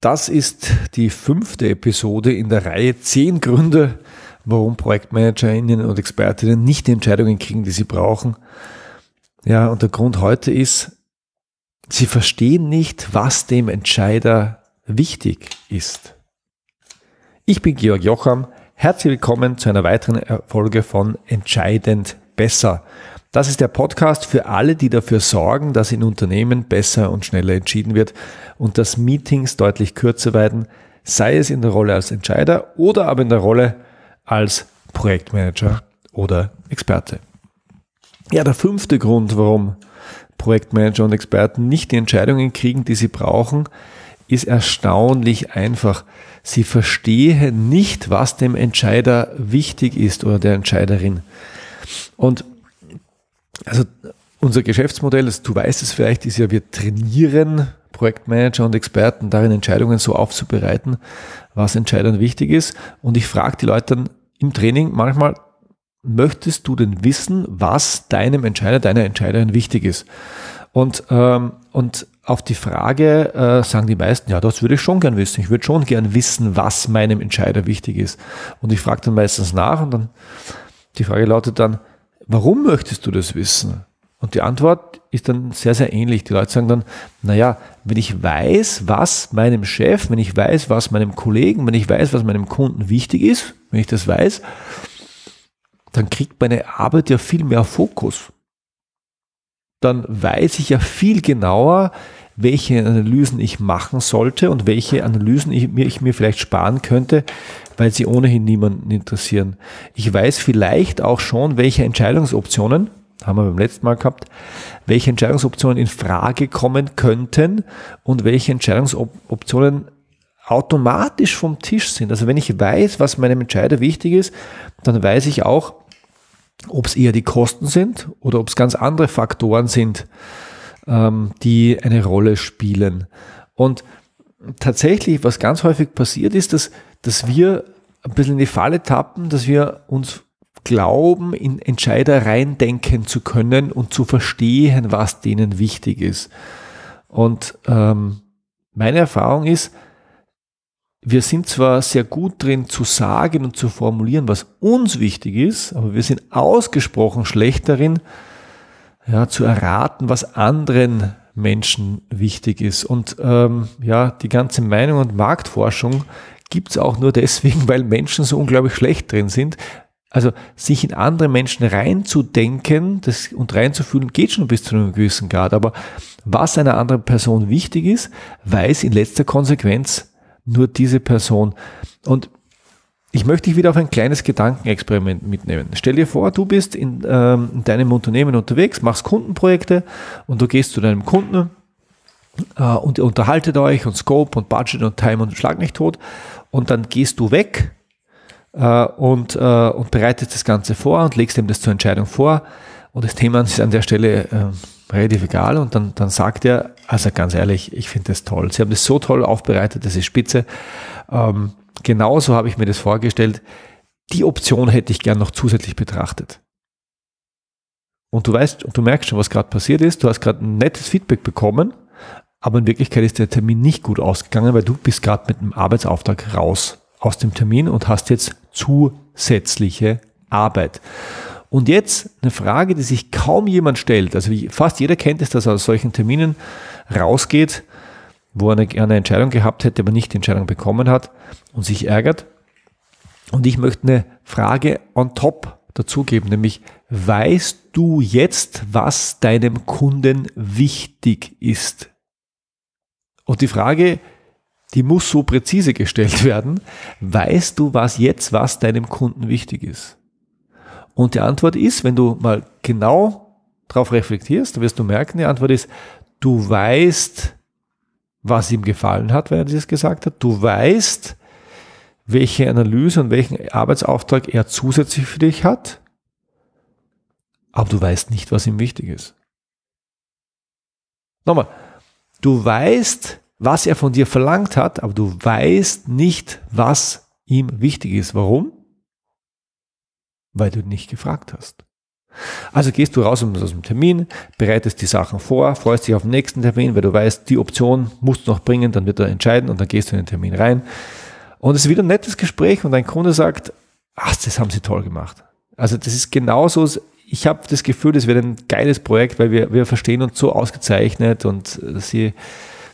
Das ist die fünfte Episode in der Reihe 10 Gründe, warum ProjektmanagerInnen und Expertinnen nicht die Entscheidungen kriegen, die sie brauchen. Ja, und der Grund heute ist, sie verstehen nicht, was dem Entscheider wichtig ist. Ich bin Georg Jocham. Herzlich willkommen zu einer weiteren Folge von Entscheidend besser. Das ist der Podcast für alle, die dafür sorgen, dass in Unternehmen besser und schneller entschieden wird und dass Meetings deutlich kürzer werden, sei es in der Rolle als Entscheider oder aber in der Rolle als Projektmanager oder Experte. Ja, der fünfte Grund, warum Projektmanager und Experten nicht die Entscheidungen kriegen, die sie brauchen, ist erstaunlich einfach. Sie verstehen nicht, was dem Entscheider wichtig ist oder der Entscheiderin. Und also unser Geschäftsmodell, also du weißt es vielleicht, ist ja, wir trainieren Projektmanager und Experten darin, Entscheidungen so aufzubereiten, was Entscheidern wichtig ist. Und ich frage die Leute dann im Training manchmal, möchtest du denn wissen, was deinem Entscheider, deiner Entscheiderin wichtig ist? Und, ähm, und auf die Frage äh, sagen die meisten, ja, das würde ich schon gern wissen. Ich würde schon gern wissen, was meinem Entscheider wichtig ist. Und ich frage dann meistens nach und dann die Frage lautet dann, warum möchtest du das wissen? Und die Antwort ist dann sehr, sehr ähnlich. Die Leute sagen dann, naja, wenn ich weiß, was meinem Chef, wenn ich weiß, was meinem Kollegen, wenn ich weiß, was meinem Kunden wichtig ist, wenn ich das weiß, dann kriegt meine Arbeit ja viel mehr Fokus. Dann weiß ich ja viel genauer, welche Analysen ich machen sollte und welche Analysen ich mir, ich mir vielleicht sparen könnte, weil sie ohnehin niemanden interessieren. Ich weiß vielleicht auch schon, welche Entscheidungsoptionen, haben wir beim letzten Mal gehabt, welche Entscheidungsoptionen in Frage kommen könnten und welche Entscheidungsoptionen automatisch vom Tisch sind. Also wenn ich weiß, was meinem Entscheider wichtig ist, dann weiß ich auch, ob es eher die Kosten sind oder ob es ganz andere Faktoren sind, ähm, die eine Rolle spielen. Und tatsächlich, was ganz häufig passiert ist, dass, dass wir ein bisschen in die Falle tappen, dass wir uns glauben, in Entscheider reindenken zu können und zu verstehen, was denen wichtig ist. Und ähm, meine Erfahrung ist, wir sind zwar sehr gut drin zu sagen und zu formulieren, was uns wichtig ist, aber wir sind ausgesprochen schlecht darin, ja, zu erraten, was anderen Menschen wichtig ist. Und ähm, ja, die ganze Meinung und Marktforschung gibt's auch nur deswegen, weil Menschen so unglaublich schlecht drin sind. Also sich in andere Menschen reinzudenken das, und reinzufühlen, geht schon bis zu einem gewissen Grad. Aber was einer anderen Person wichtig ist, weiß in letzter Konsequenz nur diese Person. Und ich möchte dich wieder auf ein kleines Gedankenexperiment mitnehmen. Stell dir vor, du bist in, ähm, in deinem Unternehmen unterwegs, machst Kundenprojekte und du gehst zu deinem Kunden äh, und unterhaltet euch und Scope und Budget und Time und Schlag nicht tot und dann gehst du weg äh, und, äh, und bereitest das Ganze vor und legst ihm das zur Entscheidung vor und das Thema ist an der Stelle äh, relativ egal und dann, dann sagt er, also ganz ehrlich, ich finde das toll. Sie haben das so toll aufbereitet, das ist spitze. Ähm, genauso habe ich mir das vorgestellt. Die Option hätte ich gern noch zusätzlich betrachtet. Und du weißt, und du merkst schon, was gerade passiert ist. Du hast gerade ein nettes Feedback bekommen, aber in Wirklichkeit ist der Termin nicht gut ausgegangen, weil du bist gerade mit einem Arbeitsauftrag raus aus dem Termin und hast jetzt zusätzliche Arbeit. Und jetzt eine Frage, die sich kaum jemand stellt. Also fast jeder kennt es, dass er aus solchen Terminen rausgeht wo er eine, eine Entscheidung gehabt hätte, aber nicht die Entscheidung bekommen hat und sich ärgert. Und ich möchte eine Frage on top dazugeben, nämlich weißt du jetzt, was deinem Kunden wichtig ist? Und die Frage, die muss so präzise gestellt werden. Weißt du, was jetzt, was deinem Kunden wichtig ist? Und die Antwort ist, wenn du mal genau darauf reflektierst, wirst du merken, die Antwort ist, du weißt, was ihm gefallen hat, wenn er das gesagt hat. Du weißt, welche Analyse und welchen Arbeitsauftrag er zusätzlich für dich hat, aber du weißt nicht, was ihm wichtig ist. Nochmal, du weißt, was er von dir verlangt hat, aber du weißt nicht, was ihm wichtig ist. Warum? Weil du nicht gefragt hast. Also gehst du raus aus dem Termin, bereitest die Sachen vor, freust dich auf den nächsten Termin, weil du weißt, die Option musst du noch bringen, dann wird er entscheiden und dann gehst du in den Termin rein. Und es ist wieder ein nettes Gespräch und dein Kunde sagt, ach, das haben sie toll gemacht. Also das ist genauso, ich habe das Gefühl, das wird ein geiles Projekt, weil wir, wir verstehen uns so ausgezeichnet und sie,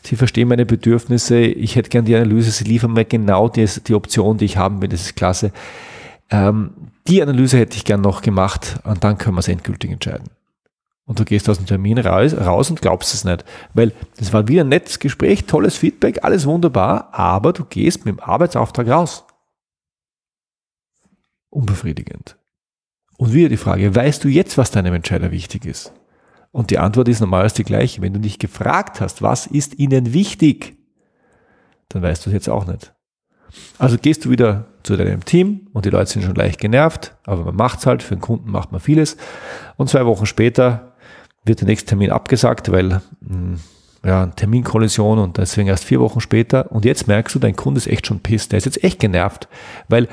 sie verstehen meine Bedürfnisse, ich hätte gern die Analyse, sie liefern mir genau die, die Option, die ich haben will, das ist klasse. Ähm, die Analyse hätte ich gern noch gemacht und dann können wir es endgültig entscheiden. Und du gehst aus dem Termin raus, raus und glaubst es nicht. Weil das war wieder ein nettes Gespräch, tolles Feedback, alles wunderbar, aber du gehst mit dem Arbeitsauftrag raus. Unbefriedigend. Und wieder die Frage, weißt du jetzt, was deinem Entscheider wichtig ist? Und die Antwort ist normalerweise die gleiche. Wenn du dich gefragt hast, was ist ihnen wichtig, dann weißt du es jetzt auch nicht. Also gehst du wieder zu deinem Team und die Leute sind schon leicht genervt, aber man macht es halt, für den Kunden macht man vieles. Und zwei Wochen später wird der nächste Termin abgesagt, weil hm, ja, Terminkollision und deswegen erst vier Wochen später. Und jetzt merkst du, dein Kunde ist echt schon pisst. Der ist jetzt echt genervt, weil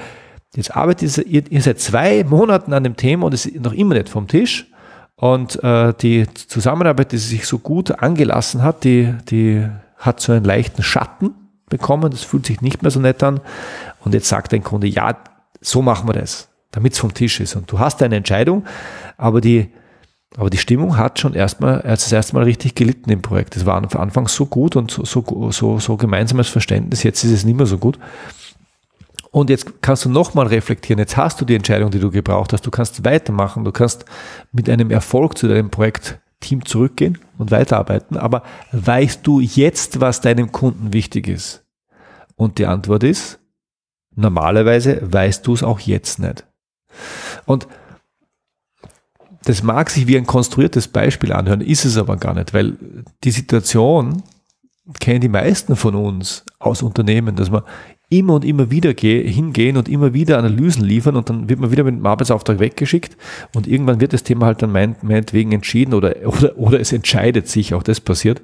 jetzt arbeitet ihr, ihr seit zwei Monaten an dem Thema und es ist noch immer nicht vom Tisch. Und äh, die Zusammenarbeit, die sich so gut angelassen hat, die, die hat so einen leichten Schatten bekommen. Das fühlt sich nicht mehr so nett an. Und jetzt sagt dein Kunde, ja, so machen wir das, damit es vom Tisch ist. Und du hast eine Entscheidung, aber die, aber die Stimmung hat schon erstmal, als das erste Mal richtig gelitten im Projekt. Es war am Anfang so gut und so, so, so, so gemeinsames Verständnis. Jetzt ist es nicht mehr so gut. Und jetzt kannst du nochmal reflektieren. Jetzt hast du die Entscheidung, die du gebraucht hast. Du kannst weitermachen. Du kannst mit einem Erfolg zu deinem Projektteam zurückgehen und weiterarbeiten. Aber weißt du jetzt, was deinem Kunden wichtig ist? Und die Antwort ist, normalerweise weißt du es auch jetzt nicht. Und das mag sich wie ein konstruiertes Beispiel anhören, ist es aber gar nicht, weil die Situation kennen die meisten von uns aus Unternehmen, dass man immer und immer wieder hingehen und immer wieder Analysen liefern und dann wird man wieder mit dem Arbeitsauftrag weggeschickt und irgendwann wird das Thema halt dann meinetwegen entschieden oder, oder, oder es entscheidet sich, auch das passiert,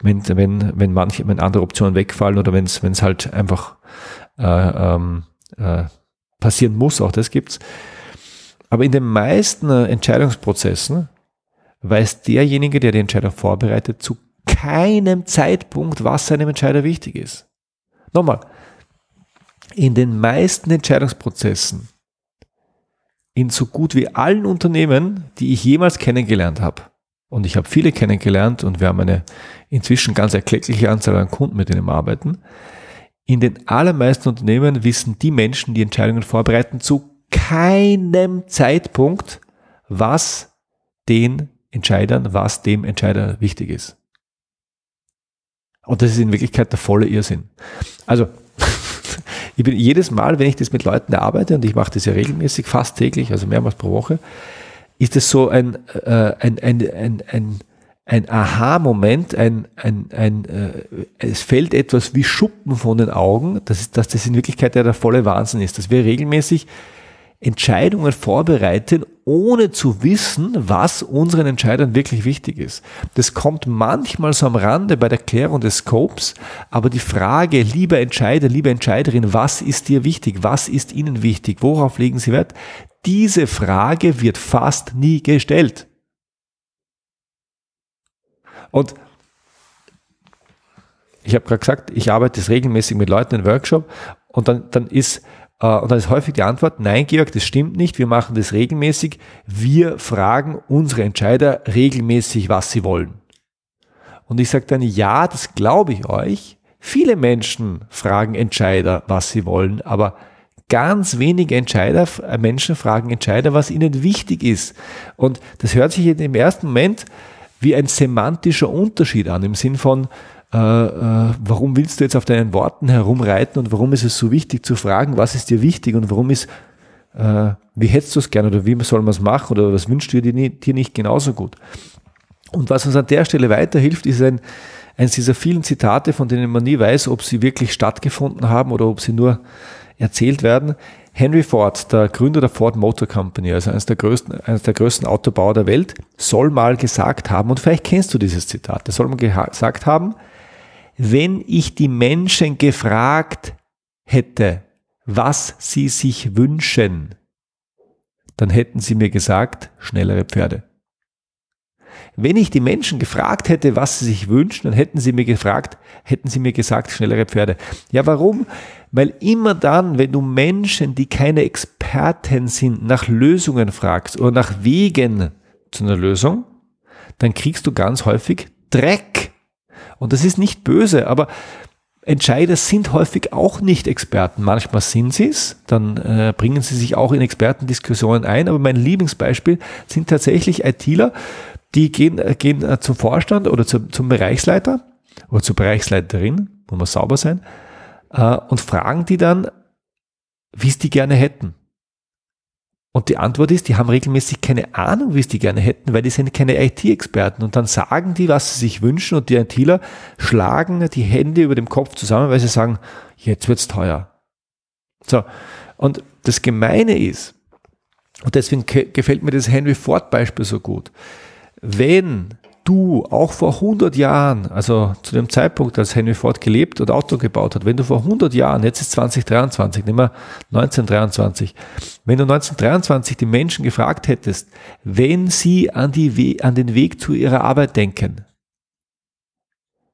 wenn, wenn, wenn manche, wenn andere Optionen wegfallen oder wenn es, wenn es halt einfach äh, ähm, äh, passieren muss, auch das gibt's. Aber in den meisten äh, Entscheidungsprozessen weiß derjenige, der die Entscheidung vorbereitet, zu keinem Zeitpunkt, was seinem Entscheider wichtig ist. Nochmal, in den meisten Entscheidungsprozessen, in so gut wie allen Unternehmen, die ich jemals kennengelernt habe, und ich habe viele kennengelernt und wir haben eine inzwischen ganz erkleckliche Anzahl an Kunden, mit denen wir arbeiten, in den allermeisten Unternehmen wissen die Menschen, die Entscheidungen vorbereiten, zu keinem Zeitpunkt, was den Entscheidern, was dem Entscheider wichtig ist. Und das ist in Wirklichkeit der volle Irrsinn. Also ich bin jedes Mal, wenn ich das mit Leuten arbeite, und ich mache das ja regelmäßig, fast täglich, also mehrmals pro Woche, ist es so ein, äh, ein, ein, ein, ein, ein Aha-Moment, ein, ein, ein, äh, es fällt etwas wie Schuppen von den Augen, dass, ist, dass das in Wirklichkeit ja der volle Wahnsinn ist, dass wir regelmäßig Entscheidungen vorbereiten, ohne zu wissen, was unseren Entscheidern wirklich wichtig ist. Das kommt manchmal so am Rande bei der Klärung des Scopes, aber die Frage, lieber Entscheider, liebe Entscheiderin, was ist dir wichtig? Was ist Ihnen wichtig? Worauf legen Sie Wert? Diese Frage wird fast nie gestellt. Und ich habe gerade gesagt, ich arbeite regelmäßig mit Leuten in Workshop und dann, dann ist und dann ist häufig die Antwort, nein, Georg, das stimmt nicht, wir machen das regelmäßig. Wir fragen unsere Entscheider regelmäßig, was sie wollen. Und ich sage dann, ja, das glaube ich euch. Viele Menschen fragen Entscheider, was sie wollen, aber ganz wenige Entscheider, äh, Menschen fragen Entscheider, was ihnen wichtig ist. Und das hört sich im ersten Moment wie ein semantischer Unterschied an, im Sinn von, äh, äh, warum willst du jetzt auf deinen Worten herumreiten und warum ist es so wichtig zu fragen, was ist dir wichtig und warum ist, äh, wie hättest du es gerne oder wie soll man es machen oder was wünschst du dir, dir nicht genauso gut? Und was uns an der Stelle weiterhilft, ist ein, eines dieser vielen Zitate, von denen man nie weiß, ob sie wirklich stattgefunden haben oder ob sie nur erzählt werden. Henry Ford, der Gründer der Ford Motor Company, also eines der größten, eines der größten Autobauer der Welt, soll mal gesagt haben, und vielleicht kennst du dieses Zitat, der soll mal gesagt haben, wenn ich die Menschen gefragt hätte, was sie sich wünschen, dann hätten sie mir gesagt, schnellere Pferde. Wenn ich die Menschen gefragt hätte, was sie sich wünschen, dann hätten sie mir gefragt, hätten sie mir gesagt, schnellere Pferde. Ja, warum? Weil immer dann, wenn du Menschen, die keine Experten sind, nach Lösungen fragst oder nach Wegen zu einer Lösung, dann kriegst du ganz häufig Dreck. Und das ist nicht böse, aber Entscheider sind häufig auch nicht Experten. Manchmal sind sie es, dann äh, bringen sie sich auch in Expertendiskussionen ein. Aber mein Lieblingsbeispiel sind tatsächlich ITler, die gehen, äh, gehen äh, zum Vorstand oder zum, zum Bereichsleiter oder zur Bereichsleiterin, muss man sauber sein, äh, und fragen die dann, wie es die gerne hätten. Und die Antwort ist, die haben regelmäßig keine Ahnung, wie es die gerne hätten, weil die sind keine IT-Experten. Und dann sagen die, was sie sich wünschen und die ITler schlagen die Hände über dem Kopf zusammen, weil sie sagen, jetzt wird's teuer. So. Und das Gemeine ist, und deswegen gefällt mir das Henry Ford Beispiel so gut. Wenn du auch vor 100 Jahren, also zu dem Zeitpunkt, als Henry Ford gelebt und Auto gebaut hat, wenn du vor 100 Jahren, jetzt ist 2023, nehmen wir 1923, wenn du 1923 die Menschen gefragt hättest, wenn sie an, die We an den Weg zu ihrer Arbeit denken,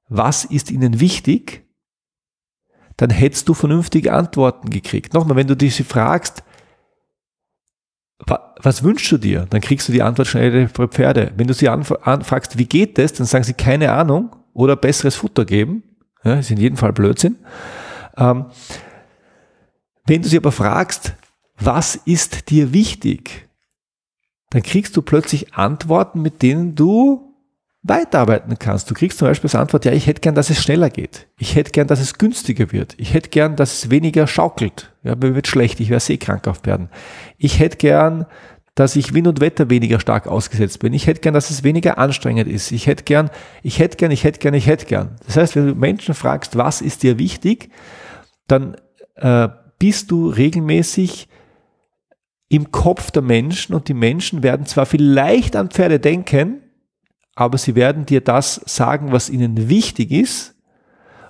was ist ihnen wichtig, dann hättest du vernünftige Antworten gekriegt. Nochmal, wenn du dich fragst, was wünschst du dir? Dann kriegst du die Antwort schnell für Pferde. Wenn du sie anfragst, wie geht das, dann sagen sie keine Ahnung oder besseres Futter geben. Ja, ist in jedem Fall Blödsinn. Ähm, wenn du sie aber fragst, was ist dir wichtig, dann kriegst du plötzlich Antworten, mit denen du weiterarbeiten kannst. Du kriegst zum Beispiel als Antwort, ja, ich hätte gern, dass es schneller geht. Ich hätte gern, dass es günstiger wird. Ich hätte gern, dass es weniger schaukelt. Ja, mir wird schlecht, ich wäre seekrank auf Pferden. Ich hätte gern, dass ich Wind und Wetter weniger stark ausgesetzt bin. Ich hätte gern, dass es weniger anstrengend ist. Ich hätte gern, ich hätte gern, ich hätte gern, ich hätte gern. Das heißt, wenn du Menschen fragst, was ist dir wichtig, dann äh, bist du regelmäßig im Kopf der Menschen und die Menschen werden zwar vielleicht an Pferde denken, aber sie werden dir das sagen, was ihnen wichtig ist.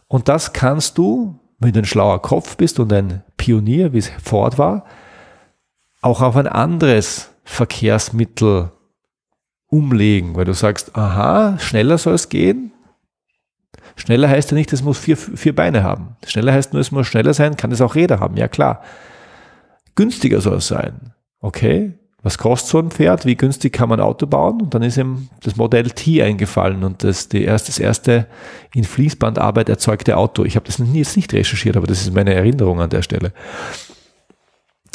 Und das kannst du, wenn du ein schlauer Kopf bist und ein Pionier, wie es Ford war, auch auf ein anderes Verkehrsmittel umlegen, weil du sagst, aha, schneller soll es gehen. Schneller heißt ja nicht, es muss vier, vier Beine haben. Schneller heißt nur, es muss schneller sein, kann es auch Räder haben, ja klar. Günstiger soll es sein. Okay, was kostet so ein Pferd, wie günstig kann man ein Auto bauen? Und dann ist ihm das Modell T eingefallen und das, die erst, das erste in Fließbandarbeit erzeugte Auto. Ich habe das jetzt nicht recherchiert, aber das ist meine Erinnerung an der Stelle.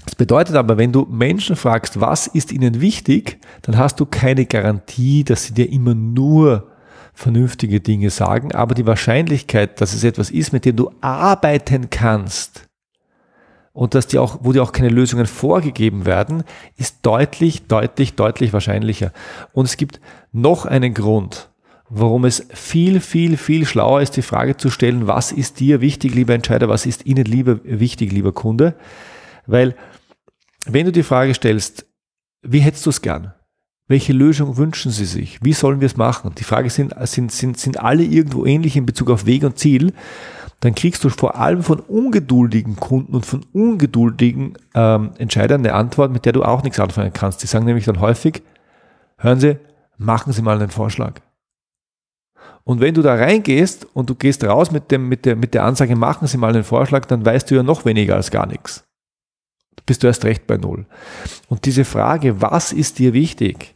Das bedeutet aber, wenn du Menschen fragst, was ist ihnen wichtig, dann hast du keine Garantie, dass sie dir immer nur vernünftige Dinge sagen, aber die Wahrscheinlichkeit, dass es etwas ist, mit dem du arbeiten kannst, und dass die auch, wo dir auch keine Lösungen vorgegeben werden, ist deutlich, deutlich, deutlich wahrscheinlicher. Und es gibt noch einen Grund, warum es viel, viel, viel schlauer ist, die Frage zu stellen, was ist dir wichtig, lieber Entscheider, was ist Ihnen lieber wichtig, lieber Kunde? Weil, wenn du die Frage stellst, wie hättest du es gern? Welche Lösung wünschen Sie sich? Wie sollen wir es machen? Die Frage sind, sind, sind, sind alle irgendwo ähnlich in Bezug auf Weg und Ziel dann kriegst du vor allem von ungeduldigen Kunden und von ungeduldigen ähm, Entscheidern eine Antwort, mit der du auch nichts anfangen kannst. Die sagen nämlich dann häufig, hören Sie, machen Sie mal einen Vorschlag. Und wenn du da reingehst und du gehst raus mit, dem, mit, der, mit der Ansage, machen Sie mal einen Vorschlag, dann weißt du ja noch weniger als gar nichts. Bist du erst recht bei Null. Und diese Frage, was ist dir wichtig,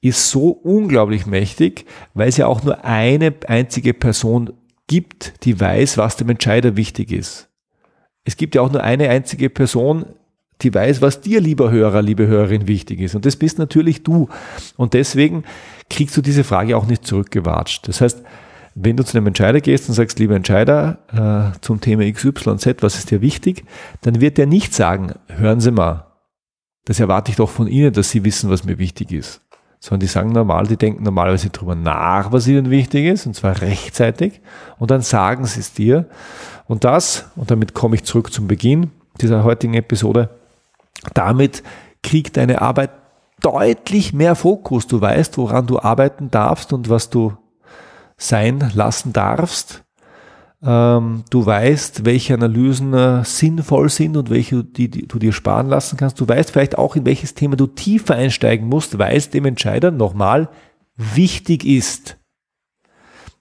ist so unglaublich mächtig, weil es ja auch nur eine einzige Person gibt, die weiß, was dem Entscheider wichtig ist. Es gibt ja auch nur eine einzige Person, die weiß, was dir, lieber Hörer, liebe Hörerin, wichtig ist. Und das bist natürlich du. Und deswegen kriegst du diese Frage auch nicht zurückgewatscht. Das heißt, wenn du zu einem Entscheider gehst und sagst, lieber Entscheider, äh, zum Thema XYZ, was ist dir wichtig, dann wird der nicht sagen, hören Sie mal, das erwarte ich doch von Ihnen, dass Sie wissen, was mir wichtig ist sondern die sagen normal, die denken normalerweise drüber nach, was ihnen wichtig ist, und zwar rechtzeitig, und dann sagen sie es dir. Und das, und damit komme ich zurück zum Beginn dieser heutigen Episode, damit kriegt deine Arbeit deutlich mehr Fokus. Du weißt, woran du arbeiten darfst und was du sein lassen darfst. Ähm, du weißt, welche Analysen äh, sinnvoll sind und welche die, die, du dir sparen lassen kannst. Du weißt vielleicht auch, in welches Thema du tiefer einsteigen musst, weil es dem Entscheider nochmal wichtig ist.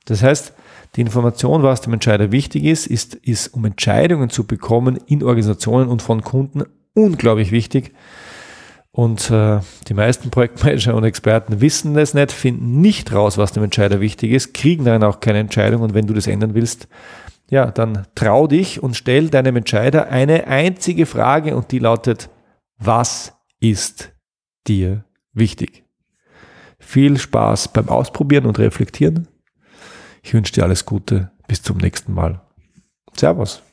Das heißt, die Information, was dem Entscheider wichtig ist, ist, ist, um Entscheidungen zu bekommen in Organisationen und von Kunden unglaublich wichtig. Und äh, die meisten Projektmanager und Experten wissen es nicht, finden nicht raus, was dem Entscheider wichtig ist, kriegen dann auch keine Entscheidung. Und wenn du das ändern willst, ja, dann trau dich und stell deinem Entscheider eine einzige Frage und die lautet, was ist dir wichtig? Viel Spaß beim Ausprobieren und Reflektieren. Ich wünsche dir alles Gute. Bis zum nächsten Mal. Servus.